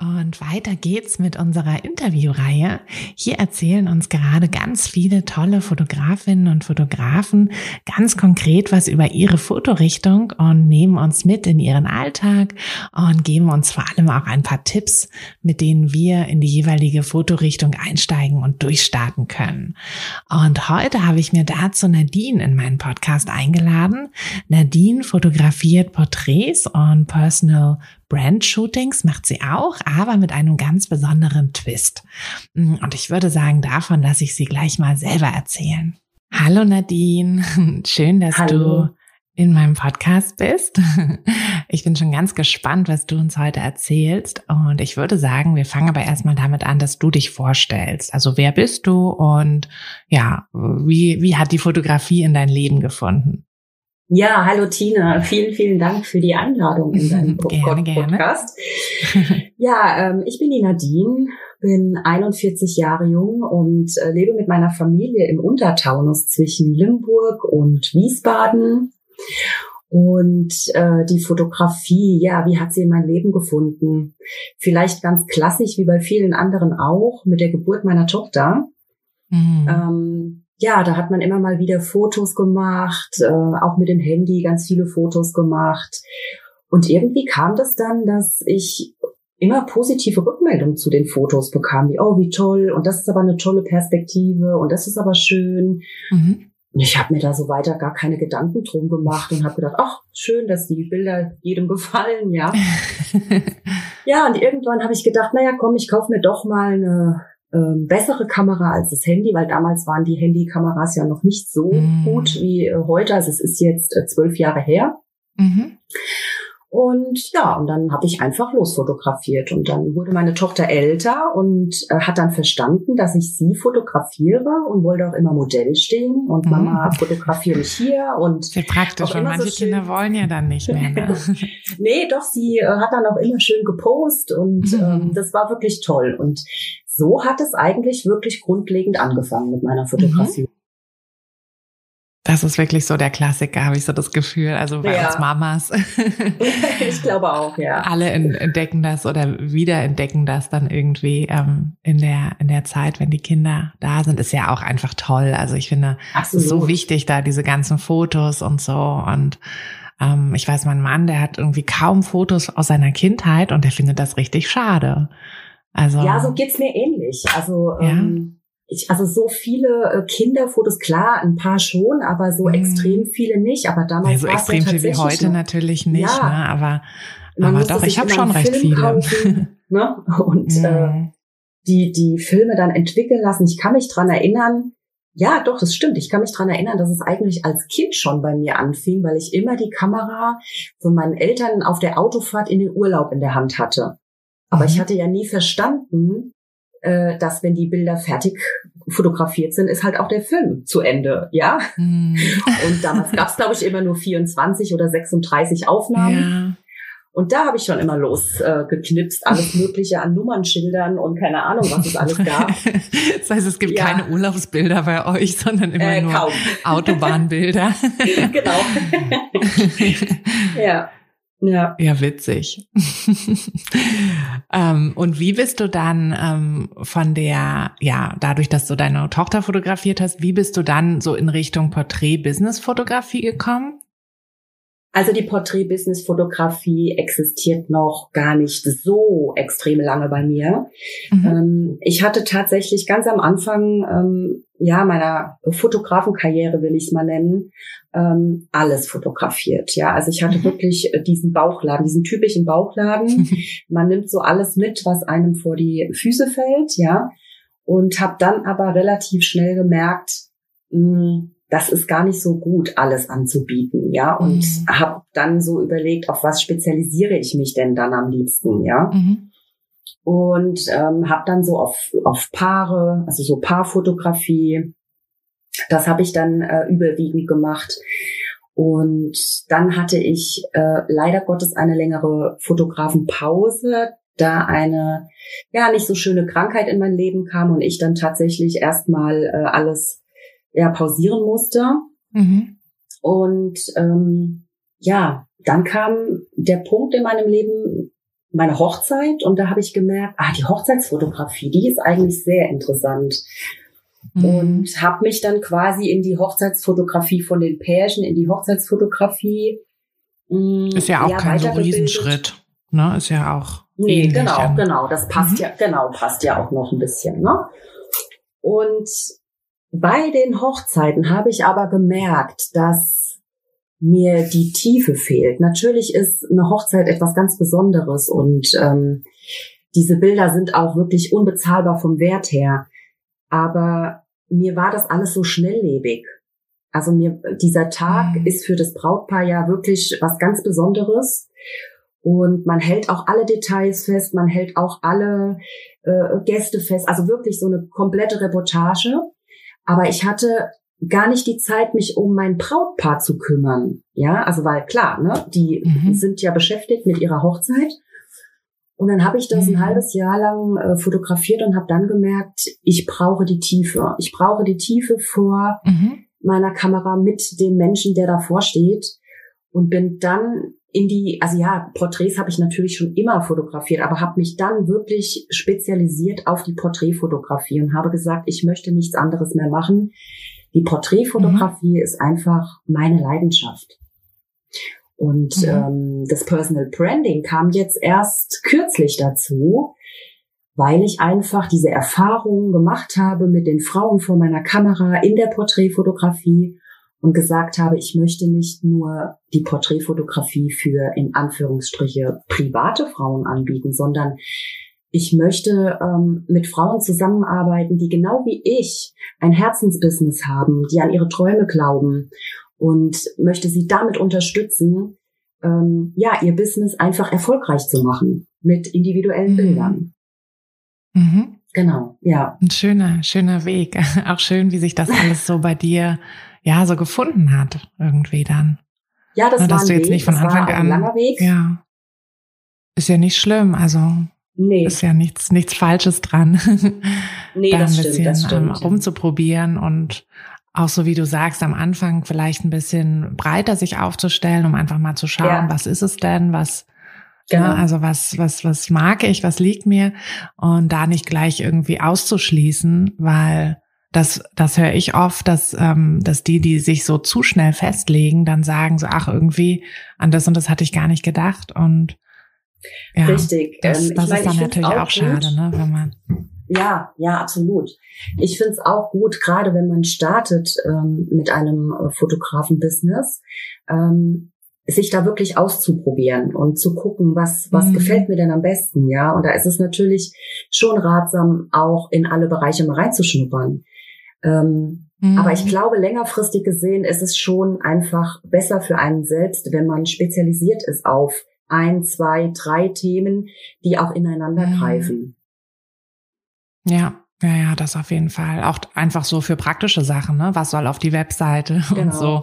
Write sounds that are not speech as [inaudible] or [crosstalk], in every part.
Und weiter geht's mit unserer Interviewreihe. Hier erzählen uns gerade ganz viele tolle Fotografinnen und Fotografen ganz konkret was über ihre Fotorichtung und nehmen uns mit in ihren Alltag und geben uns vor allem auch ein paar Tipps, mit denen wir in die jeweilige Fotorichtung einsteigen und durchstarten können. Und heute habe ich mir dazu Nadine in meinen Podcast eingeladen. Nadine fotografiert Porträts und Personal Brand-Shootings macht sie auch, aber mit einem ganz besonderen Twist. Mm, und ich würde sagen, davon lasse ich sie gleich mal selber erzählen. Hallo Nadine, [laughs] schön, dass Hallo. du in meinem Podcast bist. [laughs] Ich bin schon ganz gespannt, was du uns heute erzählst. Und ich würde sagen, wir fangen aber erstmal damit an, dass du dich vorstellst. Also wer bist du und ja, wie, wie hat die Fotografie in dein Leben gefunden? Ja, hallo Tina, vielen, vielen Dank für die Einladung in deinen [laughs] gerne, Podcast. Gerne. [laughs] ja, ähm, ich bin die Nadine, bin 41 Jahre jung und äh, lebe mit meiner Familie im Untertaunus zwischen Limburg und Wiesbaden. Und äh, die Fotografie, ja, wie hat sie in mein Leben gefunden? Vielleicht ganz klassisch, wie bei vielen anderen auch, mit der Geburt meiner Tochter. Mhm. Ähm, ja, da hat man immer mal wieder Fotos gemacht, äh, auch mit dem Handy ganz viele Fotos gemacht. Und irgendwie kam das dann, dass ich immer positive Rückmeldungen zu den Fotos bekam, wie, oh, wie toll, und das ist aber eine tolle Perspektive, und das ist aber schön. Mhm. Und ich habe mir da so weiter gar keine Gedanken drum gemacht und habe gedacht, ach, schön, dass die Bilder jedem gefallen, ja. [laughs] ja, und irgendwann habe ich gedacht, naja, komm, ich kauf mir doch mal eine ähm, bessere Kamera als das Handy, weil damals waren die Handykameras ja noch nicht so mhm. gut wie äh, heute. Also es ist jetzt äh, zwölf Jahre her. Mhm. Und ja, und dann habe ich einfach losfotografiert. Und dann wurde meine Tochter älter und äh, hat dann verstanden, dass ich sie fotografiere und wollte auch immer Modell stehen. Und mhm. Mama fotografiere mich hier. Und Sehr praktisch, weil manche so Kinder wollen ja dann nicht mehr. Ne? [laughs] nee, doch, sie äh, hat dann auch immer schön gepostet und mhm. ähm, das war wirklich toll. Und so hat es eigentlich wirklich grundlegend angefangen mit meiner Fotografie. Mhm. Das ist wirklich so der Klassiker, habe ich so das Gefühl. Also bei ja. uns Mamas. [laughs] ich glaube auch, ja. Alle entdecken das oder wiederentdecken das dann irgendwie ähm, in der in der Zeit, wenn die Kinder da sind, ist ja auch einfach toll. Also ich finde, es ist so wichtig, da diese ganzen Fotos und so und ähm, ich weiß, mein Mann, der hat irgendwie kaum Fotos aus seiner Kindheit und der findet das richtig schade. Also ja, so geht's mir ähnlich. Also ja. ähm, ich, also so viele äh, Kinderfotos, klar, ein paar schon, aber so mhm. extrem viele nicht. Aber damals also war extrem ja viel wie heute noch, natürlich nicht, ja, ne? Aber aber doch, ich habe schon recht Film viele. Kaufen, [laughs] ne? Und mhm. äh, die die Filme dann entwickeln lassen. Ich kann mich dran erinnern. Ja, doch, das stimmt. Ich kann mich dran erinnern, dass es eigentlich als Kind schon bei mir anfing, weil ich immer die Kamera von meinen Eltern auf der Autofahrt in den Urlaub in der Hand hatte. Aber mhm. ich hatte ja nie verstanden, äh, dass wenn die Bilder fertig fotografiert sind, ist halt auch der Film zu Ende, ja. Mhm. Und damals gab es, glaube ich, immer nur 24 oder 36 Aufnahmen. Ja. Und da habe ich schon immer losgeknipst, äh, alles Mögliche an Nummernschildern und keine Ahnung, was es alles gab. [laughs] das heißt, es gibt ja. keine Urlaubsbilder bei euch, sondern immer äh, nur. Autobahnbilder. [laughs] genau. [laughs] ja. Ja. Ja, witzig. [laughs] ähm, und wie bist du dann ähm, von der, ja, dadurch, dass du deine Tochter fotografiert hast, wie bist du dann so in Richtung Porträt-Business-Fotografie gekommen? Also die Porträt-Business-Fotografie existiert noch gar nicht so extrem lange bei mir. Mhm. Ähm, ich hatte tatsächlich ganz am Anfang ähm, ja, meiner Fotografenkarriere will ich es mal nennen, ähm, alles fotografiert. Ja, also ich hatte mhm. wirklich äh, diesen Bauchladen, diesen typischen Bauchladen. [laughs] Man nimmt so alles mit, was einem vor die Füße fällt, ja, und habe dann aber relativ schnell gemerkt, mh, hm, das ist gar nicht so gut, alles anzubieten, ja, und mhm. habe dann so überlegt, auf was spezialisiere ich mich denn dann am liebsten, ja. Mhm und ähm, habe dann so auf, auf Paare, also so Paarfotografie, das habe ich dann äh, überwiegend gemacht. Und dann hatte ich äh, leider Gottes eine längere Fotografenpause, da eine ja nicht so schöne Krankheit in mein Leben kam und ich dann tatsächlich erstmal äh, alles ja pausieren musste. Mhm. Und ähm, ja, dann kam der Punkt in meinem Leben, meine Hochzeit und da habe ich gemerkt, ah, die Hochzeitsfotografie, die ist eigentlich sehr interessant. Mhm. Und habe mich dann quasi in die Hochzeitsfotografie von den Pärchen, in die Hochzeitsfotografie. Mh, mm, ist ja auch kein so Riesenschritt. Ne? Ist ja auch. Nee, genau, ja. genau. Das passt mhm. ja, genau, passt ja auch noch ein bisschen. Ne? Und bei den Hochzeiten habe ich aber gemerkt, dass mir die Tiefe fehlt. Natürlich ist eine Hochzeit etwas ganz Besonderes und ähm, diese Bilder sind auch wirklich unbezahlbar vom Wert her. Aber mir war das alles so schnelllebig. Also mir, dieser Tag mhm. ist für das Brautpaar ja wirklich was ganz Besonderes. Und man hält auch alle Details fest, man hält auch alle äh, Gäste fest, also wirklich so eine komplette Reportage. Aber ich hatte gar nicht die Zeit, mich um mein Brautpaar zu kümmern. Ja, also weil klar, ne, die mhm. sind ja beschäftigt mit ihrer Hochzeit. Und dann habe ich das mhm. ein halbes Jahr lang äh, fotografiert und habe dann gemerkt, ich brauche die Tiefe. Ich brauche die Tiefe vor mhm. meiner Kamera mit dem Menschen, der davor steht. Und bin dann in die, also ja, Porträts habe ich natürlich schon immer fotografiert, aber habe mich dann wirklich spezialisiert auf die Porträtfotografie und habe gesagt, ich möchte nichts anderes mehr machen. Die Porträtfotografie mhm. ist einfach meine Leidenschaft. Und mhm. ähm, das Personal Branding kam jetzt erst kürzlich dazu, weil ich einfach diese Erfahrungen gemacht habe mit den Frauen vor meiner Kamera in der Porträtfotografie und gesagt habe, ich möchte nicht nur die Porträtfotografie für in Anführungsstriche private Frauen anbieten, sondern ich möchte ähm, mit Frauen zusammenarbeiten, die genau wie ich ein Herzensbusiness haben, die an ihre Träume glauben und möchte sie damit unterstützen, ähm, ja, ihr Business einfach erfolgreich zu machen mit individuellen mhm. Bildern. Mhm. Genau, ja. Ein schöner, schöner Weg. [laughs] Auch schön, wie sich das alles so bei dir, ja, so gefunden hat, irgendwie dann. Ja, das Na, dass war du jetzt Weg, nicht von Anfang an. Langer Weg. Ja. Ist ja nicht schlimm, also Nee. Ist ja nichts, nichts Falsches dran. [laughs] Nee, da das ein bisschen das stimmt. Ähm, rumzuprobieren und auch so wie du sagst, am Anfang vielleicht ein bisschen breiter sich aufzustellen, um einfach mal zu schauen, ja. was ist es denn, was, ne, genau. ja, also was, was, was mag ich, was liegt mir und da nicht gleich irgendwie auszuschließen, weil das, das höre ich oft, dass, ähm, dass die, die sich so zu schnell festlegen, dann sagen so, ach, irgendwie an das und das hatte ich gar nicht gedacht und ja, Richtig. Das, ähm, das ist dann natürlich auch, auch schade, ne, wenn man. Ja, ja, absolut. Ich finde es auch gut, gerade wenn man startet ähm, mit einem äh, Fotografen-Business, ähm, sich da wirklich auszuprobieren und zu gucken, was, was mhm. gefällt mir denn am besten, ja. Und da ist es natürlich schon ratsam, auch in alle Bereiche mal reinzuschnuppern. Ähm, mhm. Aber ich glaube, längerfristig gesehen ist es schon einfach besser für einen selbst, wenn man spezialisiert ist auf ein, zwei, drei Themen, die auch ineinander mhm. greifen. Ja, ja, ja, das auf jeden Fall. Auch einfach so für praktische Sachen, ne? Was soll auf die Webseite [laughs] genau. und so.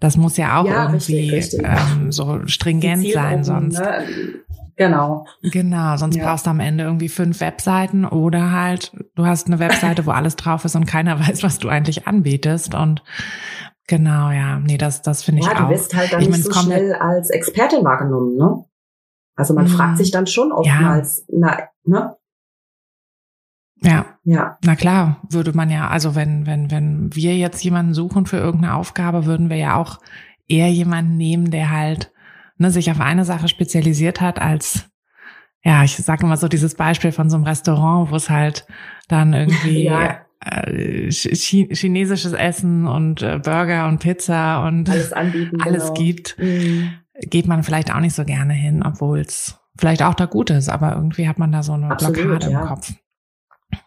Das muss ja auch ja, irgendwie richtig, richtig. Ähm, so stringent sein, sonst. Ne? Genau. Genau, sonst ja. brauchst du am Ende irgendwie fünf Webseiten oder halt, du hast eine Webseite, wo alles drauf ist und keiner [laughs] weiß, was du eigentlich anbietest. Und Genau, ja. Nee, das, das finde ich auch. Ja, du wirst halt dann ich nicht so schnell als Expertin wahrgenommen, ne? Also man mhm. fragt sich dann schon oftmals, ja. na, ne? Ja. Ja. Na klar, würde man ja, also wenn, wenn, wenn wir jetzt jemanden suchen für irgendeine Aufgabe, würden wir ja auch eher jemanden nehmen, der halt ne, sich auf eine Sache spezialisiert hat, als ja, ich sage immer so dieses Beispiel von so einem Restaurant, wo es halt dann [laughs] irgendwie ja chinesisches Essen und äh, Burger und Pizza und alles, anbieten, alles genau. gibt, mhm. geht man vielleicht auch nicht so gerne hin, obwohl es vielleicht auch da gut ist, aber irgendwie hat man da so eine Absolut, Blockade ja. im Kopf.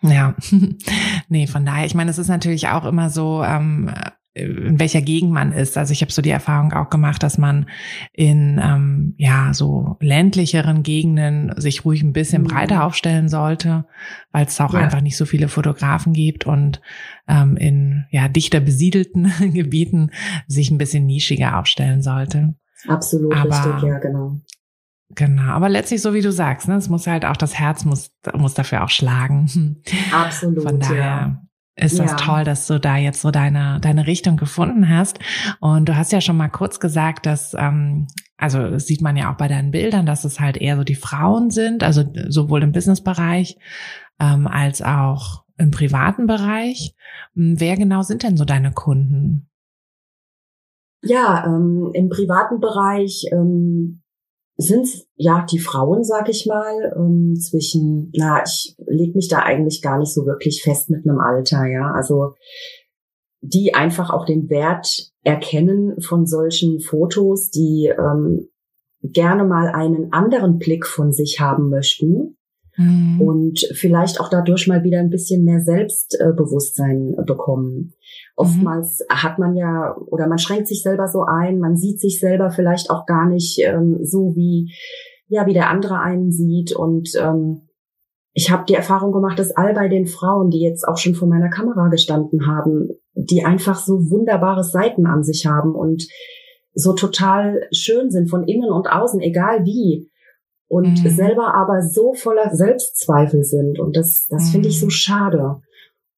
Ja, [laughs] nee, von daher, ich meine, es ist natürlich auch immer so, ähm, in welcher Gegend man ist. Also ich habe so die Erfahrung auch gemacht, dass man in ähm, ja so ländlicheren Gegenden sich ruhig ein bisschen mhm. breiter aufstellen sollte, weil es auch ja. einfach nicht so viele Fotografen gibt und ähm, in ja dichter besiedelten [laughs] Gebieten sich ein bisschen nischiger aufstellen sollte. Absolut Aber, richtig, ja genau. Genau, aber letztlich so wie du sagst, ne, es muss halt auch das Herz muss muss dafür auch schlagen. Absolut. Von daher ja ist das ja. toll, dass du da jetzt so deine, deine Richtung gefunden hast. Und du hast ja schon mal kurz gesagt, dass, ähm, also sieht man ja auch bei deinen Bildern, dass es halt eher so die Frauen sind, also sowohl im Businessbereich ähm, als auch im privaten Bereich. Hm, wer genau sind denn so deine Kunden? Ja, ähm, im privaten Bereich ähm, sind ja die Frauen, sag ich mal, ähm, zwischen, na, ich leg mich da eigentlich gar nicht so wirklich fest mit einem Alter, ja. Also die einfach auch den Wert erkennen von solchen Fotos, die ähm, gerne mal einen anderen Blick von sich haben möchten mhm. und vielleicht auch dadurch mal wieder ein bisschen mehr Selbstbewusstsein bekommen. Oftmals mhm. hat man ja oder man schränkt sich selber so ein, man sieht sich selber vielleicht auch gar nicht ähm, so wie ja wie der andere einen sieht und ähm, ich habe die Erfahrung gemacht, dass all bei den Frauen, die jetzt auch schon vor meiner Kamera gestanden haben, die einfach so wunderbare Seiten an sich haben und so total schön sind von innen und außen, egal wie. Und mhm. selber aber so voller Selbstzweifel sind. Und das, das mhm. finde ich so mhm. schade.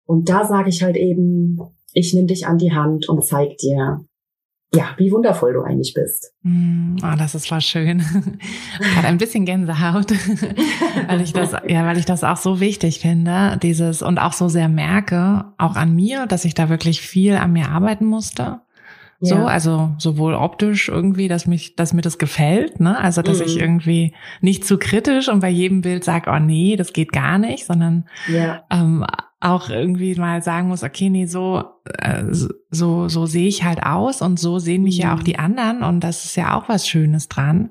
Und da sage ich halt eben, ich nehme dich an die Hand und zeig dir, ja, wie wundervoll du eigentlich bist. Mm, oh, das ist voll schön. [laughs] Hat ein bisschen Gänsehaut, [laughs] weil ich das, ja, weil ich das auch so wichtig finde, dieses und auch so sehr merke, auch an mir, dass ich da wirklich viel an mir arbeiten musste. So, ja. also sowohl optisch irgendwie, dass mich, dass mir das gefällt, ne? Also dass mhm. ich irgendwie nicht zu kritisch und bei jedem Bild sage, oh nee, das geht gar nicht, sondern ja. ähm, auch irgendwie mal sagen muss, okay, nee, so, äh, so, so sehe ich halt aus und so sehen mich mhm. ja auch mhm. die anderen und das ist ja auch was Schönes dran.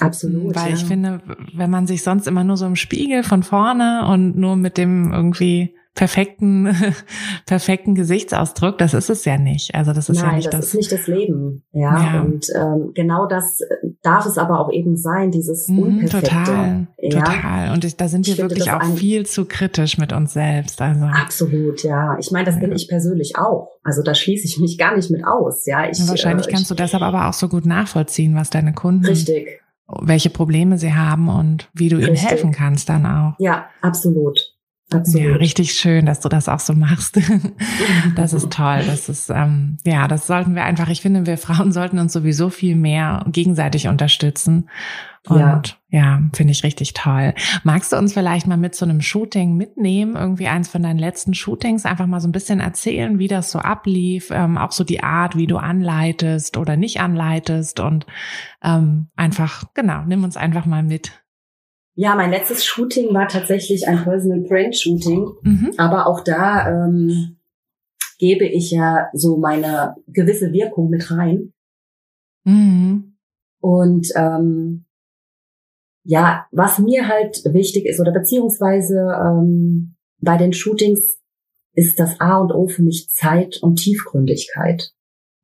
Absolut. Weil ja. ich finde, wenn man sich sonst immer nur so im Spiegel von vorne und nur mit dem irgendwie perfekten, [laughs] perfekten Gesichtsausdruck, das ist es ja nicht. Also das ist Nein, ja nicht das, das ist nicht das Leben. Ja, ja. und ähm, genau das darf es aber auch eben sein, dieses mhm, Unperfekte. Total, ja? total. Und ich, da sind wir wirklich auch viel zu kritisch mit uns selbst. Also absolut, ja. Ich meine, das ja. bin ich persönlich auch. Also da schließe ich mich gar nicht mit aus. Ja, ich, wahrscheinlich äh, kannst du deshalb aber auch so gut nachvollziehen, was deine Kunden richtig welche Probleme sie haben und wie du ihnen helfen kannst dann auch. Ja, absolut. Absolut. Ja, richtig schön, dass du das auch so machst. [laughs] das ist toll. Das ist, ähm, ja, das sollten wir einfach, ich finde, wir Frauen sollten uns sowieso viel mehr gegenseitig unterstützen. Und ja, ja finde ich richtig toll. Magst du uns vielleicht mal mit so einem Shooting mitnehmen, irgendwie eins von deinen letzten Shootings, einfach mal so ein bisschen erzählen, wie das so ablief, ähm, auch so die Art, wie du anleitest oder nicht anleitest und ähm, einfach, genau, nimm uns einfach mal mit. Ja, mein letztes Shooting war tatsächlich ein Personal Brand Shooting, mhm. aber auch da ähm, gebe ich ja so meine gewisse Wirkung mit rein. Mhm. Und ähm, ja, was mir halt wichtig ist oder beziehungsweise ähm, bei den Shootings ist das A und O für mich Zeit und Tiefgründigkeit.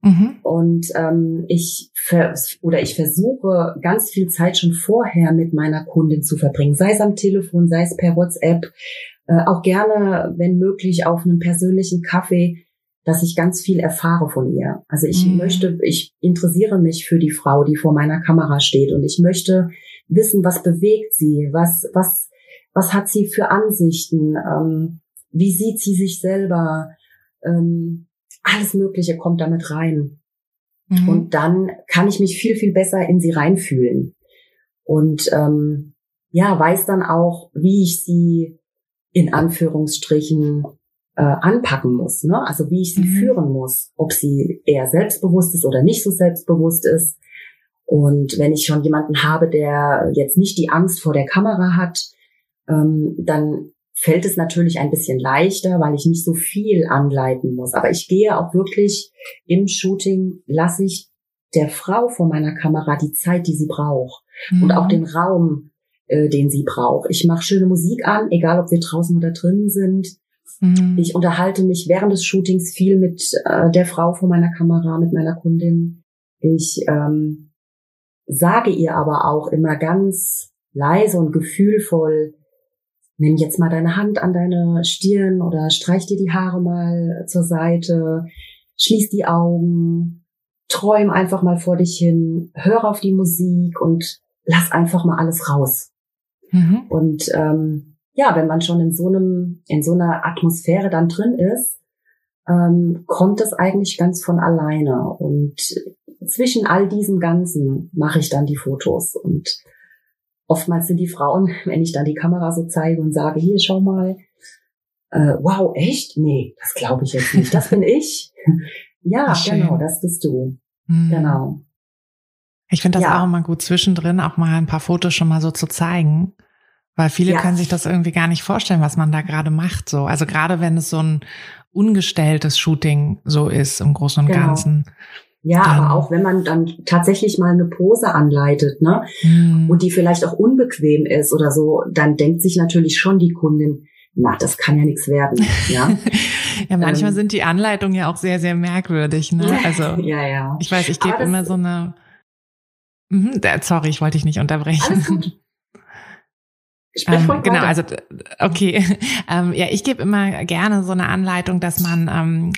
Mhm. Und ähm, ich vers oder ich versuche ganz viel Zeit schon vorher mit meiner Kundin zu verbringen, sei es am Telefon, sei es per WhatsApp, äh, auch gerne, wenn möglich, auf einem persönlichen Kaffee, dass ich ganz viel erfahre von ihr. Also ich mhm. möchte, ich interessiere mich für die Frau, die vor meiner Kamera steht, und ich möchte wissen, was bewegt sie, was was was hat sie für Ansichten, ähm, wie sieht sie sich selber. Ähm, alles Mögliche kommt damit rein. Mhm. Und dann kann ich mich viel, viel besser in sie reinfühlen. Und ähm, ja, weiß dann auch, wie ich sie in Anführungsstrichen äh, anpacken muss. Ne? Also wie ich sie mhm. führen muss. Ob sie eher selbstbewusst ist oder nicht so selbstbewusst ist. Und wenn ich schon jemanden habe, der jetzt nicht die Angst vor der Kamera hat, ähm, dann fällt es natürlich ein bisschen leichter, weil ich nicht so viel anleiten muss. Aber ich gehe auch wirklich im Shooting, lasse ich der Frau vor meiner Kamera die Zeit, die sie braucht mhm. und auch den Raum, äh, den sie braucht. Ich mache schöne Musik an, egal ob wir draußen oder drinnen sind. Mhm. Ich unterhalte mich während des Shootings viel mit äh, der Frau vor meiner Kamera, mit meiner Kundin. Ich ähm, sage ihr aber auch immer ganz leise und gefühlvoll, nimm jetzt mal deine Hand an deine Stirn oder streich dir die Haare mal zur Seite, schließ die Augen, träum einfach mal vor dich hin, hör auf die Musik und lass einfach mal alles raus. Mhm. Und ähm, ja, wenn man schon in so einem, in so einer Atmosphäre dann drin ist, ähm, kommt es eigentlich ganz von alleine. Und zwischen all diesem Ganzen mache ich dann die Fotos. Und oftmals sind die Frauen, [laughs] wenn ich dann die Kamera so zeige und sage, hier, schau mal, äh, wow, echt? Nee, das glaube ich jetzt nicht. Das bin [laughs] ich. ja, genau, das bist du. Mhm. Genau. Ich finde das ja. auch immer gut, zwischendrin auch mal ein paar Fotos schon mal so zu zeigen. Weil viele ja. können sich das irgendwie gar nicht vorstellen, was man da gerade macht. So, also gerade wenn es so ein ungestelltes Shooting so ist im Großen und genau. Ganzen. Ja, dann, aber auch wenn man dann tatsächlich mal eine Pose anleitet, ne, hm. und die vielleicht auch unbequem ist oder so, dann denkt sich natürlich schon die Kundin, na, das kann ja nichts werden, [laughs] ja. ja, manchmal ähm, sind die Anleitungen ja auch sehr, sehr merkwürdig, ne? Also, [laughs] ja, ja. Ich weiß, ich gebe immer so eine, mhm, sorry, ich wollte dich nicht unterbrechen. Alles gut. [laughs] Ähm, genau, also okay. Ähm, ja, ich gebe immer gerne so eine Anleitung, dass man ähm,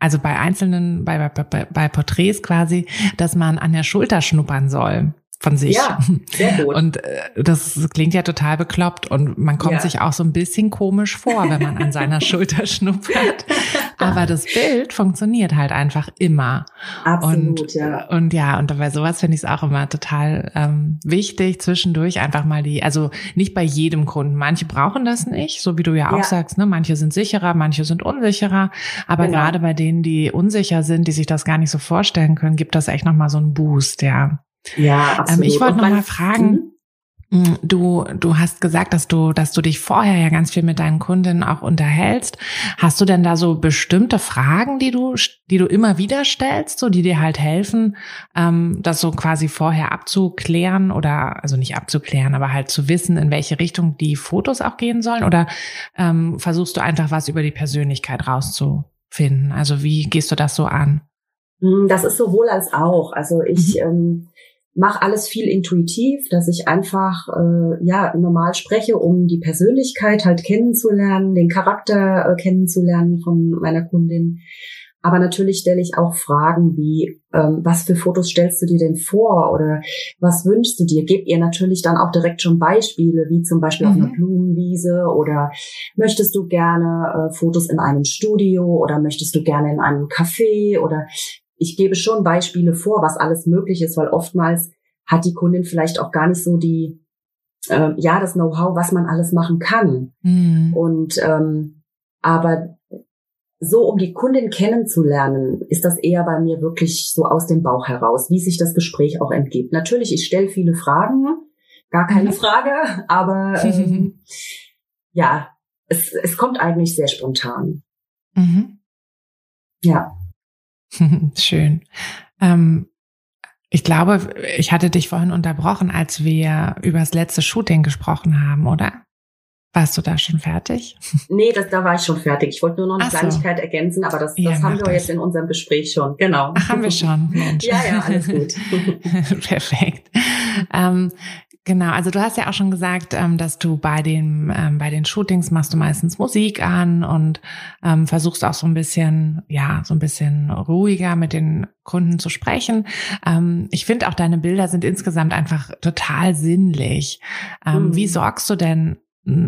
also bei einzelnen, bei, bei, bei Porträts quasi, dass man an der Schulter schnuppern soll von sich. Ja, sehr gut. [laughs] Und äh, das klingt ja total bekloppt und man kommt ja. sich auch so ein bisschen komisch vor, wenn man an seiner [laughs] Schulter schnuppert. Aber das Bild funktioniert halt einfach immer. Absolut, und, ja. Und ja, und bei sowas finde ich es auch immer total ähm, wichtig, zwischendurch einfach mal die, also nicht bei jedem Kunden. Manche brauchen das nicht, so wie du ja auch ja. sagst, ne? Manche sind sicherer, manche sind unsicherer. Aber genau. gerade bei denen, die unsicher sind, die sich das gar nicht so vorstellen können, gibt das echt nochmal so einen Boost, ja. Ja, absolut. Ähm, ich wollte noch mal fragen, mhm. mm, du, du hast gesagt, dass du, dass du dich vorher ja ganz viel mit deinen Kundinnen auch unterhältst. Hast du denn da so bestimmte Fragen, die du, die du immer wieder stellst, so die dir halt helfen, ähm, das so quasi vorher abzuklären oder, also nicht abzuklären, aber halt zu wissen, in welche Richtung die Fotos auch gehen sollen? Oder ähm, versuchst du einfach was über die Persönlichkeit rauszufinden? Also wie gehst du das so an? Mm, das ist sowohl als auch. Also ich mhm. ähm, mache alles viel intuitiv, dass ich einfach äh, ja normal spreche, um die Persönlichkeit halt kennenzulernen, den Charakter äh, kennenzulernen von meiner Kundin. Aber natürlich stelle ich auch Fragen wie, ähm, was für Fotos stellst du dir denn vor oder was wünschst du dir? Gib ihr natürlich dann auch direkt schon Beispiele, wie zum Beispiel mhm. auf einer mhm. Blumenwiese oder möchtest du gerne äh, Fotos in einem Studio oder möchtest du gerne in einem Café oder ich gebe schon Beispiele vor, was alles möglich ist, weil oftmals hat die Kundin vielleicht auch gar nicht so die, äh, ja, das Know-how, was man alles machen kann. Mhm. Und ähm, aber so, um die Kundin kennenzulernen, ist das eher bei mir wirklich so aus dem Bauch heraus, wie sich das Gespräch auch entgeht. Natürlich, ich stelle viele Fragen, gar keine mhm. Frage, aber ähm, [laughs] ja, es, es kommt eigentlich sehr spontan. Mhm. Ja. [laughs] Schön. Ähm, ich glaube, ich hatte dich vorhin unterbrochen, als wir über das letzte Shooting gesprochen haben, oder? Warst du da schon fertig? [laughs] Nee, das, da war ich schon fertig. Ich wollte nur noch eine Ach Kleinigkeit so. ergänzen, aber das, das ja, haben wir das. jetzt in unserem Gespräch schon. Genau. Ach, haben wir schon. [laughs] Mensch. ja, ja, alles gut. Perfekt. Ähm, Genau, also du hast ja auch schon gesagt, ähm, dass du bei den ähm, bei den Shootings machst du meistens Musik an und ähm, versuchst auch so ein bisschen ja so ein bisschen ruhiger mit den Kunden zu sprechen. Ich finde auch deine Bilder sind insgesamt einfach total sinnlich. Mhm. Wie sorgst du denn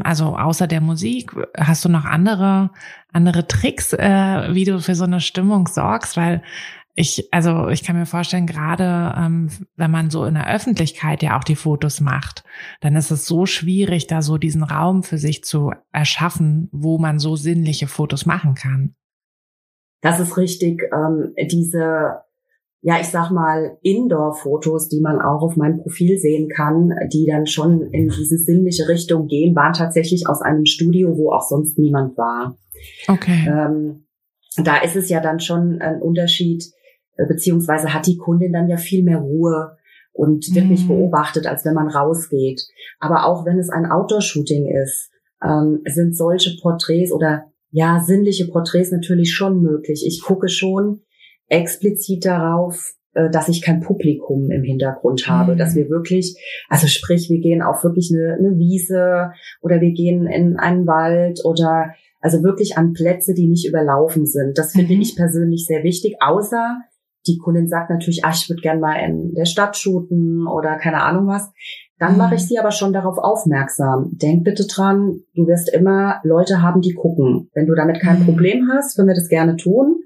also außer der Musik, hast du noch andere andere Tricks, äh, wie du für so eine Stimmung sorgst? Weil ich, also ich kann mir vorstellen, gerade ähm, wenn man so in der Öffentlichkeit ja auch die Fotos macht, dann ist es so schwierig, da so diesen Raum für sich zu erschaffen, wo man so sinnliche Fotos machen kann. Das ist richtig. Ähm, diese ja, ich sag mal, Indoor-Fotos, die man auch auf meinem Profil sehen kann, die dann schon in diese sinnliche Richtung gehen, waren tatsächlich aus einem Studio, wo auch sonst niemand war. Okay. Ähm, da ist es ja dann schon ein Unterschied, beziehungsweise hat die Kundin dann ja viel mehr Ruhe und wird nicht mhm. beobachtet, als wenn man rausgeht. Aber auch wenn es ein Outdoor-Shooting ist, ähm, sind solche Porträts oder ja, sinnliche Porträts natürlich schon möglich. Ich gucke schon explizit darauf, äh, dass ich kein Publikum im Hintergrund habe, mhm. dass wir wirklich, also sprich, wir gehen auf wirklich eine, eine Wiese oder wir gehen in einen Wald oder also wirklich an Plätze, die nicht überlaufen sind. Das finde mhm. ich persönlich sehr wichtig, außer die Kundin sagt natürlich, ach, ich würde gern mal in der Stadt shooten oder keine Ahnung was. Dann mhm. mache ich sie aber schon darauf aufmerksam. Denk bitte dran, du wirst immer Leute haben, die gucken. Wenn du damit kein mhm. Problem hast, können wir das gerne tun.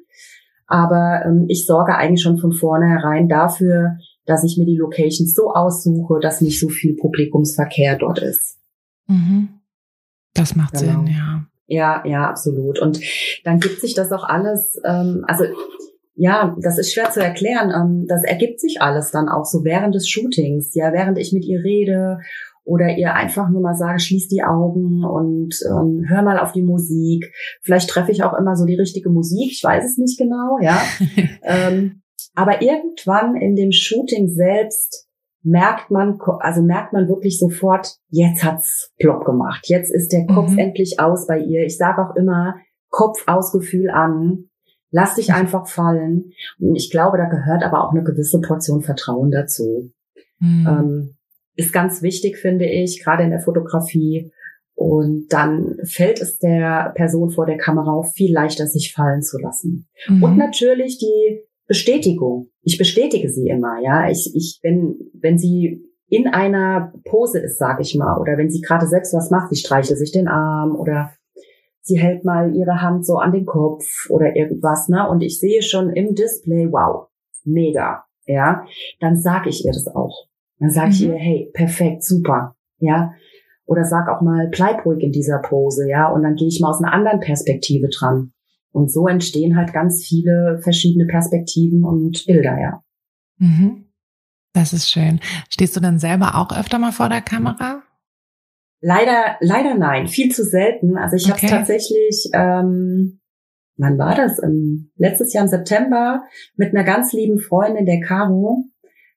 Aber ähm, ich sorge eigentlich schon von vornherein dafür, dass ich mir die Locations so aussuche, dass nicht so viel Publikumsverkehr dort ist. Mhm. Das macht genau. Sinn, ja. Ja, ja, absolut. Und dann gibt sich das auch alles, ähm, also ja, das ist schwer zu erklären. Ähm, das ergibt sich alles dann auch so während des Shootings, ja, während ich mit ihr rede oder ihr einfach nur mal sage, schließ die Augen und ähm, hör mal auf die Musik. Vielleicht treffe ich auch immer so die richtige Musik, ich weiß es nicht genau, ja. [laughs] ähm, aber irgendwann in dem Shooting selbst merkt man, also merkt man wirklich sofort, jetzt hat's plopp gemacht. Jetzt ist der Kopf mhm. endlich aus bei ihr. Ich sage auch immer, Kopf aus Gefühl an. Lass dich einfach fallen. Und ich glaube, da gehört aber auch eine gewisse Portion Vertrauen dazu. Mhm. Ähm, ist ganz wichtig, finde ich, gerade in der Fotografie. Und dann fällt es der Person vor der Kamera auch viel leichter, sich fallen zu lassen. Mhm. Und natürlich die Bestätigung. Ich bestätige sie immer, ja. Ich, ich, wenn, wenn sie in einer Pose ist, sage ich mal, oder wenn sie gerade selbst was macht, sie streichelt sich den Arm oder sie hält mal ihre Hand so an den Kopf oder irgendwas, ne? Und ich sehe schon im Display, wow, mega, ja. Dann sage ich ihr das auch. Dann sage mhm. ich ihr, hey, perfekt, super, ja. Oder sag auch mal, bleib ruhig in dieser Pose, ja. Und dann gehe ich mal aus einer anderen Perspektive dran. Und so entstehen halt ganz viele verschiedene Perspektiven und Bilder, ja. Mhm. Das ist schön. Stehst du dann selber auch öfter mal vor der Kamera? Leider, leider nein, viel zu selten. Also ich okay. habe tatsächlich, ähm, wann war das? Ähm, letztes Jahr im September mit einer ganz lieben Freundin, der Caro,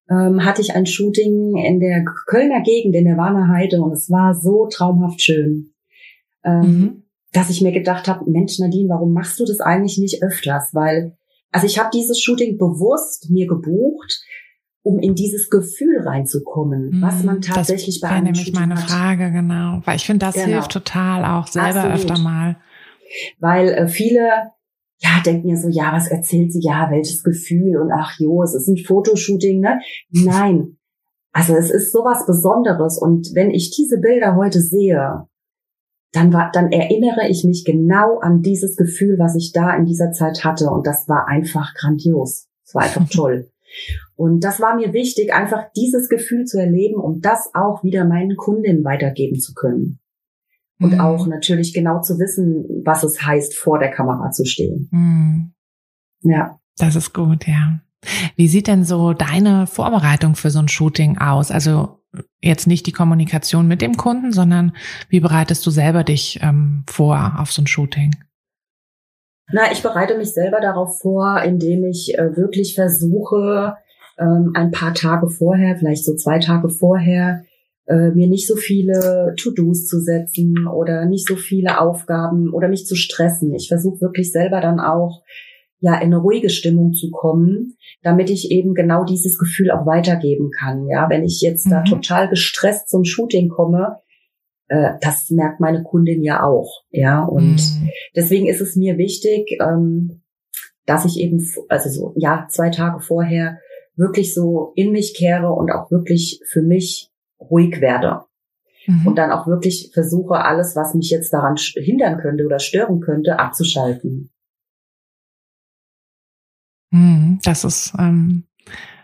ähm, hatte ich ein Shooting in der Kölner Gegend in der Warner Heide und es war so traumhaft schön. Ähm, mhm dass ich mir gedacht habe, Mensch Nadine, warum machst du das eigentlich nicht öfters? Weil, also ich habe dieses Shooting bewusst mir gebucht, um in dieses Gefühl reinzukommen, mhm, was man tatsächlich das bei einem nämlich Shooting meine hat. Frage, genau. Weil ich finde, das genau. hilft total auch selber Absolut. öfter mal. Weil äh, viele ja, denken mir so, ja, was erzählt sie? Ja, welches Gefühl? Und ach jo, es ist ein Fotoshooting, ne? Nein. Also es ist sowas Besonderes. Und wenn ich diese Bilder heute sehe, dann war, dann erinnere ich mich genau an dieses Gefühl, was ich da in dieser Zeit hatte. Und das war einfach grandios. Es war einfach [laughs] toll. Und das war mir wichtig, einfach dieses Gefühl zu erleben, um das auch wieder meinen Kundinnen weitergeben zu können. Und mhm. auch natürlich genau zu wissen, was es heißt, vor der Kamera zu stehen. Mhm. Ja. Das ist gut, ja. Wie sieht denn so deine Vorbereitung für so ein Shooting aus? Also jetzt nicht die Kommunikation mit dem Kunden, sondern wie bereitest du selber dich ähm, vor auf so ein Shooting? Na, ich bereite mich selber darauf vor, indem ich äh, wirklich versuche, ähm, ein paar Tage vorher, vielleicht so zwei Tage vorher, äh, mir nicht so viele To-Dos zu setzen oder nicht so viele Aufgaben oder mich zu stressen. Ich versuche wirklich selber dann auch ja in eine ruhige Stimmung zu kommen, damit ich eben genau dieses Gefühl auch weitergeben kann. Ja, wenn ich jetzt mhm. da total gestresst zum Shooting komme, äh, das merkt meine Kundin ja auch. Ja, und mhm. deswegen ist es mir wichtig, ähm, dass ich eben, also so, ja, zwei Tage vorher wirklich so in mich kehre und auch wirklich für mich ruhig werde. Mhm. Und dann auch wirklich versuche, alles, was mich jetzt daran hindern könnte oder stören könnte, abzuschalten. Hm, das ist, ähm,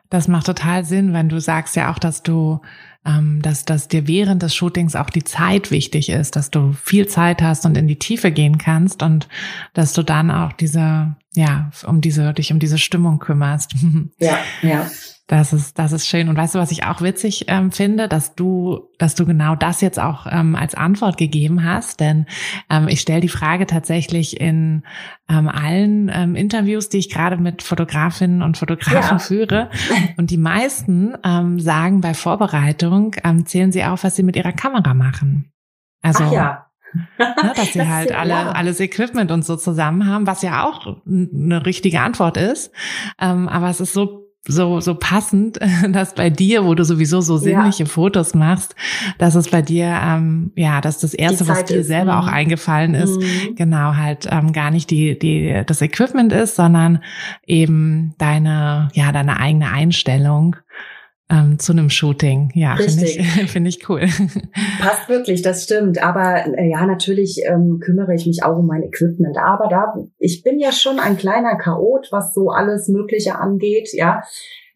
das macht total Sinn, wenn du sagst ja auch, dass du dass, dass dir während des Shootings auch die Zeit wichtig ist, dass du viel Zeit hast und in die Tiefe gehen kannst und dass du dann auch diese, ja, um diese, dich um diese Stimmung kümmerst. [laughs] Ja, ja. Das ist, das ist schön. Und weißt du, was ich auch witzig ähm, finde, dass du, dass du genau das jetzt auch ähm, als Antwort gegeben hast. Denn ähm, ich stelle die Frage tatsächlich in ähm, allen ähm, Interviews, die ich gerade mit Fotografinnen und Fotografen ja. führe. Und die meisten ähm, sagen bei Vorbereitung, ähm, zählen sie auf, was sie mit ihrer Kamera machen. Also Ach ja. ne, dass sie [laughs] das halt alle, ja. alles Equipment und so zusammen haben, was ja auch eine richtige Antwort ist. Ähm, aber es ist so so, so passend, [laughs] dass bei dir, wo du sowieso so sinnliche ja. Fotos machst, dass es bei dir, ähm, ja, dass das erste, was dir ist, selber mh. auch eingefallen ist, mhm. genau halt ähm, gar nicht die, die, das Equipment ist, sondern eben deine, ja, deine eigene Einstellung ähm, zu einem Shooting. Ja, finde ich, [laughs] finde ich cool. Passt wirklich, das stimmt. Aber äh, ja, natürlich ähm, kümmere ich mich auch um mein Equipment. Aber da, ich bin ja schon ein kleiner Chaot, was so alles Mögliche angeht, ja.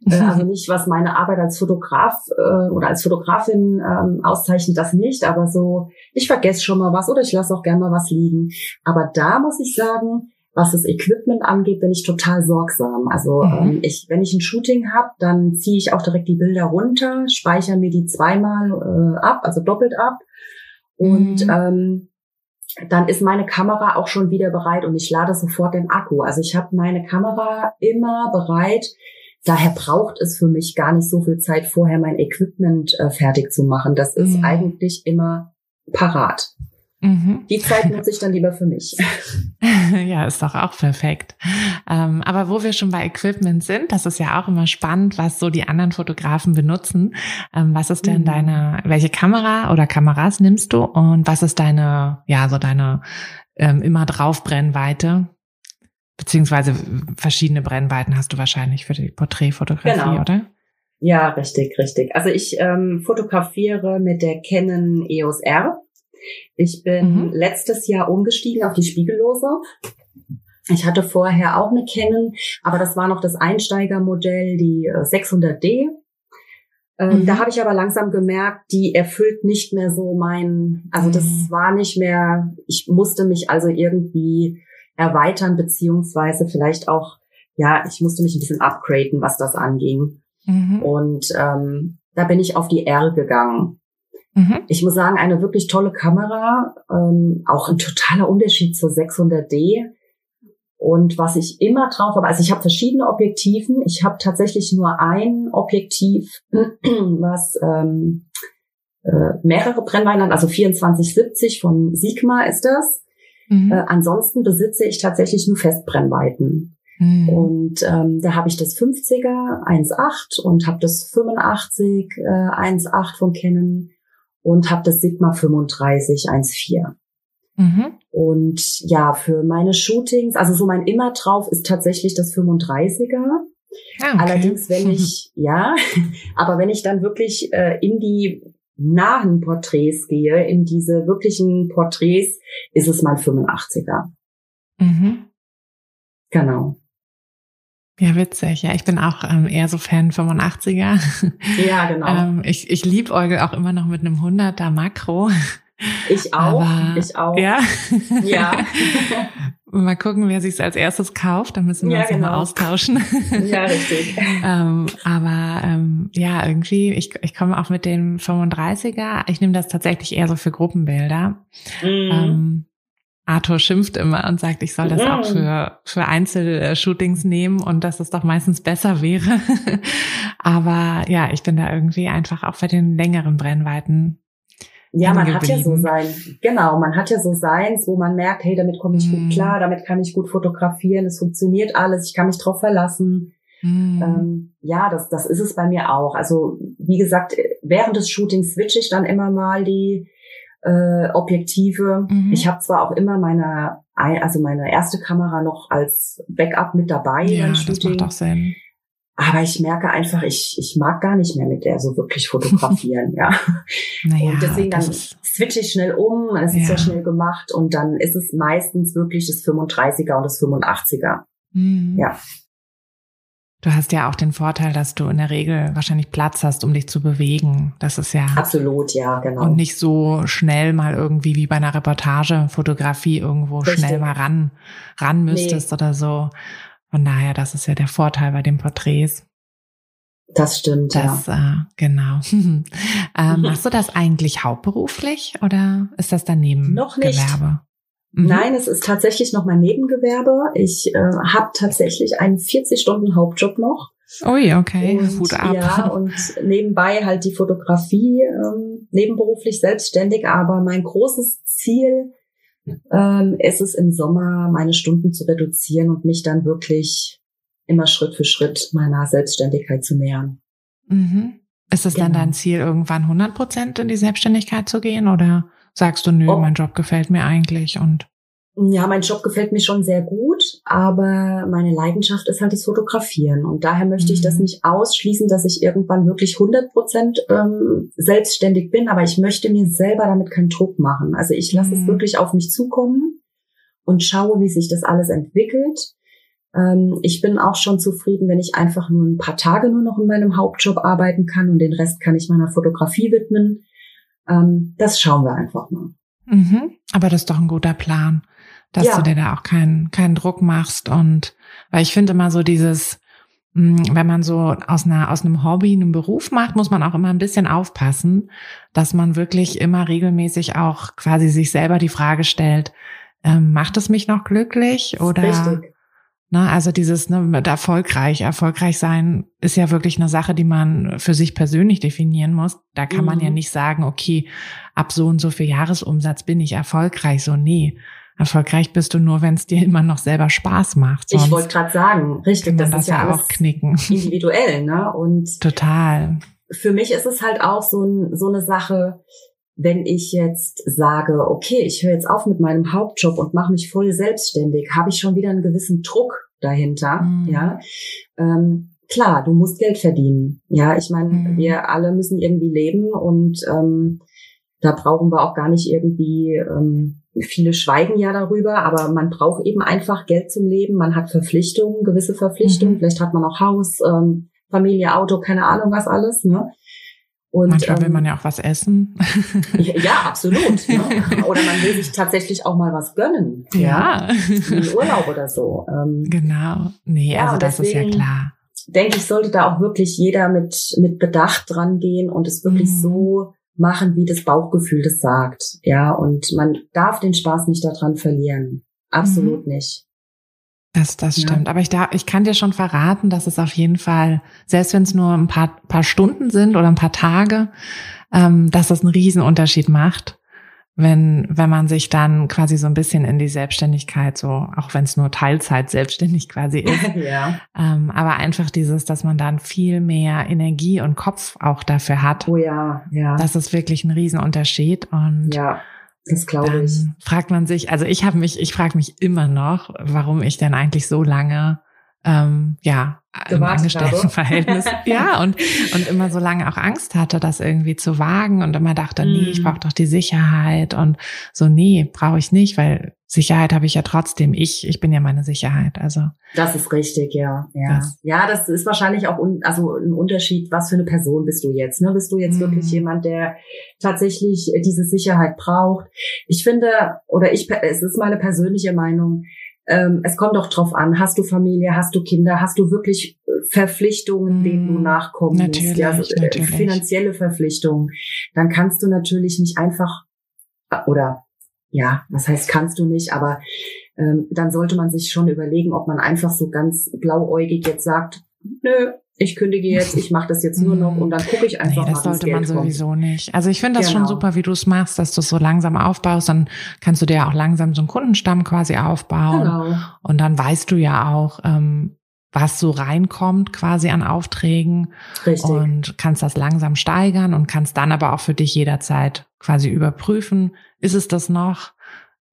Äh, [laughs] also nicht, was meine Arbeit als Fotograf äh, oder als Fotografin ähm, auszeichnet, das nicht, aber so, ich vergesse schon mal was oder ich lasse auch gerne mal was liegen. Aber da muss ich sagen, was das Equipment angeht, bin ich total sorgsam. Also mhm. ähm, ich, wenn ich ein Shooting habe, dann ziehe ich auch direkt die Bilder runter, speichere mir die zweimal äh, ab, also doppelt ab. Und mhm. ähm, dann ist meine Kamera auch schon wieder bereit und ich lade sofort den Akku. Also ich habe meine Kamera immer bereit. Daher braucht es für mich gar nicht so viel Zeit, vorher mein Equipment äh, fertig zu machen. Das ist mhm. eigentlich immer parat. Mhm. Die Zeit nutze ich dann lieber für mich. [laughs] ja, ist doch auch perfekt. Ähm, aber wo wir schon bei Equipment sind, das ist ja auch immer spannend, was so die anderen Fotografen benutzen. Ähm, was ist denn mhm. deine, welche Kamera oder Kameras nimmst du und was ist deine, ja, so deine ähm, immer drauf Brennweite? Beziehungsweise verschiedene Brennweiten hast du wahrscheinlich für die Porträtfotografie, genau. oder? Ja, richtig, richtig. Also ich ähm, fotografiere mit der Canon EOS R. Ich bin mhm. letztes Jahr umgestiegen auf die Spiegellose. Ich hatte vorher auch eine Canon, aber das war noch das Einsteigermodell, die 600D. Äh, ähm, mhm. Da habe ich aber langsam gemerkt, die erfüllt nicht mehr so mein, also das mhm. war nicht mehr, ich musste mich also irgendwie erweitern, beziehungsweise vielleicht auch, ja, ich musste mich ein bisschen upgraden, was das anging. Mhm. Und ähm, da bin ich auf die R gegangen. Mhm. Ich muss sagen, eine wirklich tolle Kamera, ähm, auch ein totaler Unterschied zur 600D. Und was ich immer drauf habe, also ich habe verschiedene Objektiven. Ich habe tatsächlich nur ein Objektiv, [clears throat] was ähm, äh, mehrere Brennweiten hat, also 2470 von Sigma ist das. Mhm. Äh, ansonsten besitze ich tatsächlich nur Festbrennweiten. Mhm. Und ähm, da habe ich das 50er 1.8 und habe das 85 äh, 1.8 von Canon und habe das Sigma 35 1.4. Mhm. Und ja, für meine Shootings, also so mein immer drauf ist tatsächlich das 35er. Ah, okay. Allerdings, wenn [laughs] ich, ja, [laughs] aber wenn ich dann wirklich äh, in die nahen Porträts gehe, in diese wirklichen Porträts, ist es mein 85er. Mhm. Genau. Ja, witzig. Ja, ich bin auch ähm, eher so Fan 85er. Ja, genau. [laughs] ähm, ich ich liebe Eugel auch immer noch mit einem 100er Makro. Ich auch. Aber, ich auch. Ja. Ja. [laughs] mal gucken, wer sich als erstes kauft. Dann müssen wir ja, uns genau. mal austauschen. Ja, richtig. [laughs] ähm, aber ähm, ja, irgendwie, ich, ich komme auch mit dem 35er. Ich nehme das tatsächlich eher so für Gruppenbilder. Mhm. Ähm, Arthur schimpft immer und sagt, ich soll das auch für, für Einzelshootings nehmen und dass es doch meistens besser wäre. [laughs] Aber ja, ich bin da irgendwie einfach auch bei den längeren Brennweiten. Ja, man hat ja so sein, genau, man hat ja so seins, wo man merkt, hey, damit komme ich mm. gut mhm. klar, damit kann ich gut fotografieren, es funktioniert alles, ich kann mich drauf verlassen. Mm. Ähm, ja, das, das ist es bei mir auch. Also, wie gesagt, während des Shootings switche ich dann immer mal die, äh, Objektive. Mhm. Ich habe zwar auch immer meine, also meine erste Kamera noch als Backup mit dabei ja. Das macht auch Sinn. Aber ich merke einfach, ich, ich mag gar nicht mehr mit der so wirklich fotografieren, [laughs] ja. Naja, und deswegen dann switche ich schnell um, es ist ja. ja schnell gemacht und dann ist es meistens wirklich das 35er und das 85er. Mhm. Ja. Du hast ja auch den Vorteil, dass du in der Regel wahrscheinlich Platz hast, um dich zu bewegen. Das ist ja. Absolut, ja, genau. Und nicht so schnell mal irgendwie wie bei einer Reportage, Fotografie irgendwo Richtig. schnell mal ran, ran müsstest nee. oder so. Von daher, das ist ja der Vorteil bei den Porträts. Das stimmt, das, ja. Äh, genau. [laughs] ähm, machst du das eigentlich hauptberuflich oder ist das daneben Noch nicht. Gewerbe? Mhm. Nein, es ist tatsächlich noch mein Nebengewerbe. Ich äh, habe tatsächlich einen 40-Stunden-Hauptjob noch. Ui, okay, und, gut ab. Ja, und nebenbei halt die Fotografie, ähm, nebenberuflich selbstständig, aber mein großes Ziel ähm, ist es im Sommer, meine Stunden zu reduzieren und mich dann wirklich immer Schritt für Schritt meiner Selbstständigkeit zu nähern. Mhm. Ist es genau. dann dein Ziel, irgendwann 100 Prozent in die Selbstständigkeit zu gehen oder? Sagst du, nö, oh. mein Job gefällt mir eigentlich und ja, mein Job gefällt mir schon sehr gut, aber meine Leidenschaft ist halt das Fotografieren. Und daher möchte mhm. ich das mhm. nicht ausschließen, dass ich irgendwann wirklich 100 Prozent ähm, selbstständig bin, aber ich möchte mir selber damit keinen Druck machen. Also ich lasse mhm. es wirklich auf mich zukommen und schaue, wie sich das alles entwickelt. Ähm, ich bin auch schon zufrieden, wenn ich einfach nur ein paar Tage nur noch in meinem Hauptjob arbeiten kann und den Rest kann ich meiner Fotografie widmen. Ähm, das schauen wir einfach mal. Mhm. Aber das ist doch ein guter Plan, dass ja. du dir da auch keinen keinen Druck machst und weil ich finde immer so dieses hm, wenn man so aus einer aus einem Hobby einen Beruf macht, muss man auch immer ein bisschen aufpassen, dass man wirklich immer regelmäßig auch quasi sich selber die Frage stellt, ähm, macht es mich noch glücklich oder Richtig. Ne, also dieses ne, mit erfolgreich, erfolgreich sein ist ja wirklich eine Sache, die man für sich persönlich definieren muss. Da kann mhm. man ja mhm. nicht sagen, okay, ab so und so viel Jahresumsatz bin ich erfolgreich. So, nee. Erfolgreich bist du nur, wenn es dir immer noch selber Spaß macht. Sonst ich wollte gerade sagen, richtig, das, das ist ja auch knicken. [laughs] individuell, ne? Und total. Für mich ist es halt auch so, ein, so eine Sache, wenn ich jetzt sage, okay, ich höre jetzt auf mit meinem Hauptjob und mache mich voll selbstständig, habe ich schon wieder einen gewissen Druck dahinter, mhm. ja. Ähm, klar, du musst Geld verdienen. Ja, ich meine, mhm. wir alle müssen irgendwie leben und ähm, da brauchen wir auch gar nicht irgendwie, ähm, viele schweigen ja darüber, aber man braucht eben einfach Geld zum Leben. Man hat Verpflichtungen, gewisse Verpflichtungen. Mhm. Vielleicht hat man auch Haus, ähm, Familie, Auto, keine Ahnung was alles. Ne? Und, Manchmal ähm, will man ja auch was essen. [laughs] Ja, absolut. Ne? [laughs] Oder man will sich tatsächlich auch mal was gönnen. Ja. ja. Wie Urlaub oder so. Ähm, genau. Nee, ja, also das ist ja klar. Denke ich, sollte da auch wirklich jeder mit, mit Bedacht dran gehen und es wirklich mhm. so machen, wie das Bauchgefühl das sagt. Ja, und man darf den Spaß nicht daran verlieren. Absolut mhm. nicht. Das, das ja. stimmt. Aber ich, da, ich kann dir schon verraten, dass es auf jeden Fall, selbst wenn es nur ein paar, paar Stunden sind oder ein paar Tage, ähm, dass das einen Riesenunterschied macht, wenn, wenn man sich dann quasi so ein bisschen in die Selbstständigkeit, so, auch wenn es nur Teilzeit selbstständig quasi ist. [laughs] ja. Ähm, aber einfach dieses, dass man dann viel mehr Energie und Kopf auch dafür hat. Oh ja, ja. Das ist wirklich ein Riesenunterschied. Und ja das glaube ich. Fragt man sich, also ich habe mich, ich frage mich immer noch, warum ich denn eigentlich so lange ähm, ja, im Angestelltenverhältnis. [laughs] ja, und, und immer so lange auch Angst hatte, das irgendwie zu wagen und immer dachte, nee, ich mm. brauche doch die Sicherheit und so, nee, brauche ich nicht, weil Sicherheit habe ich ja trotzdem. Ich, ich bin ja meine Sicherheit. Also das ist richtig, ja, ja, das. ja. Das ist wahrscheinlich auch un, also ein Unterschied. Was für eine Person bist du jetzt? Ne, bist du jetzt mm. wirklich jemand, der tatsächlich diese Sicherheit braucht? Ich finde, oder ich, es ist meine persönliche Meinung ähm, es kommt doch drauf an, hast du Familie, hast du Kinder, hast du wirklich äh, Verpflichtungen, denen du mm, nachkommen natürlich, musst, ja, also, äh, finanzielle Verpflichtungen, dann kannst du natürlich nicht einfach äh, oder ja, was heißt kannst du nicht, aber ähm, dann sollte man sich schon überlegen, ob man einfach so ganz blauäugig jetzt sagt, nö, ich kündige jetzt, ich mache das jetzt nur noch [laughs] und dann gucke ich einfach nee, das mal, sollte man sowieso kommt. nicht. Also ich finde das genau. schon super, wie du es machst, dass du es so langsam aufbaust. Dann kannst du dir ja auch langsam so einen Kundenstamm quasi aufbauen. Genau. Und dann weißt du ja auch, ähm, was so reinkommt quasi an Aufträgen. Richtig. Und kannst das langsam steigern und kannst dann aber auch für dich jederzeit quasi überprüfen, ist es das noch?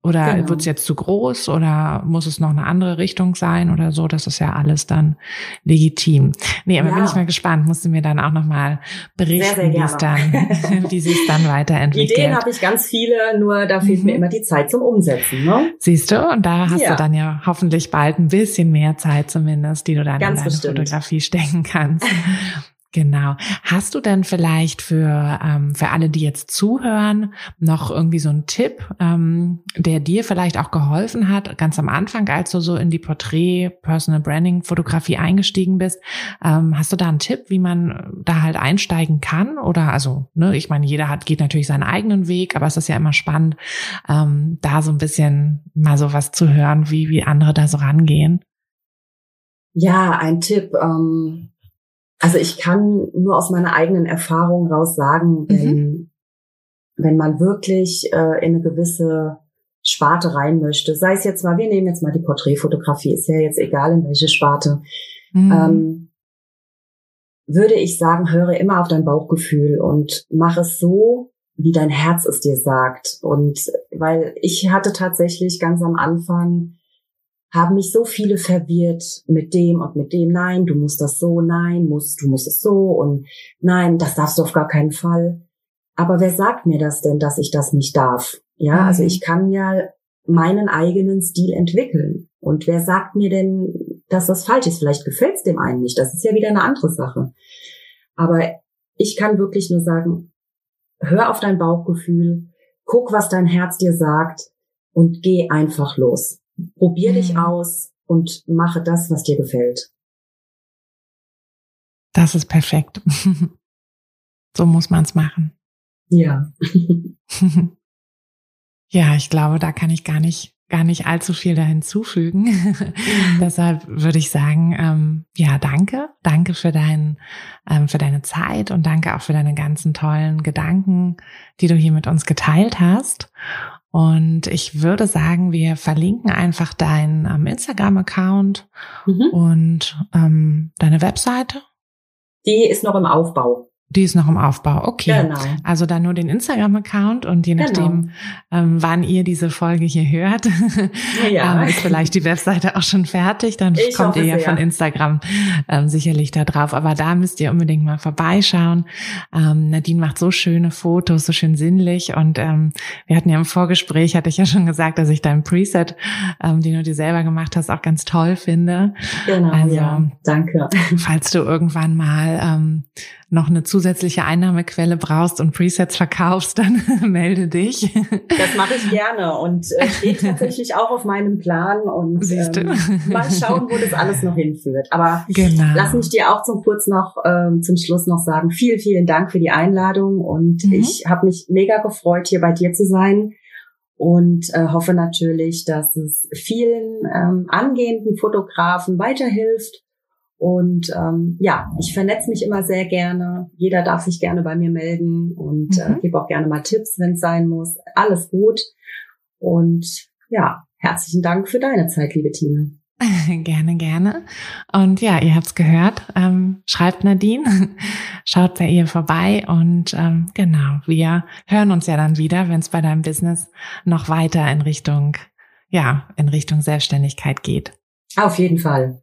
Oder genau. wird es jetzt zu groß oder muss es noch eine andere Richtung sein oder so? Das ist ja alles dann legitim. Nee, aber ja. bin ich mal gespannt. Musst du mir dann auch nochmal berichten, wie es dann, [laughs] wie sich dann weiterentwickelt. Ideen habe ich ganz viele, nur da fehlt mhm. mir immer die Zeit zum Umsetzen. Ne? Siehst du? Und da hast ja. du dann ja hoffentlich bald ein bisschen mehr Zeit zumindest, die du dann ganz in deine bestimmt. Fotografie stecken kannst. [laughs] Genau. Hast du denn vielleicht für, ähm, für alle, die jetzt zuhören, noch irgendwie so einen Tipp, ähm, der dir vielleicht auch geholfen hat, ganz am Anfang, als du so in die Porträt, Personal Branding, Fotografie eingestiegen bist? Ähm, hast du da einen Tipp, wie man da halt einsteigen kann? Oder also, ne, ich meine, jeder hat, geht natürlich seinen eigenen Weg, aber es ist ja immer spannend, ähm, da so ein bisschen mal so was zu hören, wie, wie andere da so rangehen. Ja, ein Tipp. Ähm also ich kann nur aus meiner eigenen Erfahrung raus sagen, mhm. wenn, mhm. wenn man wirklich äh, in eine gewisse Sparte rein möchte, sei es jetzt mal, wir nehmen jetzt mal die Porträtfotografie, ist ja jetzt egal in welche Sparte, mhm. ähm, würde ich sagen, höre immer auf dein Bauchgefühl und mach es so, wie dein Herz es dir sagt. Und weil ich hatte tatsächlich ganz am Anfang haben mich so viele verwirrt mit dem und mit dem. Nein, du musst das so, nein, musst, du musst es so und nein, das darfst du auf gar keinen Fall. Aber wer sagt mir das denn, dass ich das nicht darf? Ja, mhm. also ich kann ja meinen eigenen Stil entwickeln. Und wer sagt mir denn, dass das falsch ist? Vielleicht gefällt es dem einen nicht. Das ist ja wieder eine andere Sache. Aber ich kann wirklich nur sagen, hör auf dein Bauchgefühl, guck, was dein Herz dir sagt und geh einfach los. Probier mhm. dich aus und mache das, was dir gefällt. Das ist perfekt. [laughs] so muss man es machen. Ja. [laughs] ja, ich glaube, da kann ich gar nicht gar nicht allzu viel da hinzufügen. [laughs] Deshalb würde ich sagen, ähm, ja, danke. Danke für, dein, ähm, für deine Zeit und danke auch für deine ganzen tollen Gedanken, die du hier mit uns geteilt hast. Und ich würde sagen, wir verlinken einfach deinen ähm, Instagram-Account mhm. und ähm, deine Webseite. Die ist noch im Aufbau. Die ist noch im Aufbau. Okay. Genau. Also dann nur den Instagram-Account und je nachdem, genau. ähm, wann ihr diese Folge hier hört, ja. [laughs] ähm, ist vielleicht die Webseite auch schon fertig. Dann ich kommt ihr ja von Instagram ähm, sicherlich da drauf. Aber da müsst ihr unbedingt mal vorbeischauen. Ähm, Nadine macht so schöne Fotos, so schön sinnlich. Und ähm, wir hatten ja im Vorgespräch, hatte ich ja schon gesagt, dass ich dein Preset, ähm, den du dir selber gemacht hast, auch ganz toll finde. Genau. Also, ja. Danke. Falls du irgendwann mal ähm, noch eine zusätzliche Einnahmequelle brauchst und Presets verkaufst, dann [laughs] melde dich. Das mache ich gerne und äh, steht tatsächlich auch auf meinem Plan und ähm, mal schauen, wo das alles noch hinführt. Aber genau. lass mich dir auch zum kurz noch ähm, zum Schluss noch sagen, vielen, vielen Dank für die Einladung und mhm. ich habe mich mega gefreut, hier bei dir zu sein und äh, hoffe natürlich, dass es vielen ähm, angehenden Fotografen weiterhilft und ähm, ja, ich vernetze mich immer sehr gerne. Jeder darf sich gerne bei mir melden und äh, mhm. äh, gebe auch gerne mal Tipps, wenn es sein muss. Alles gut. Und ja, herzlichen Dank für deine Zeit, liebe Tina. [laughs] gerne, gerne. Und ja, ihr habt's gehört. Ähm, schreibt Nadine, [laughs] schaut bei ihr vorbei und ähm, genau, wir hören uns ja dann wieder, wenn es bei deinem Business noch weiter in Richtung, ja, in Richtung Selbstständigkeit geht. Auf jeden Fall.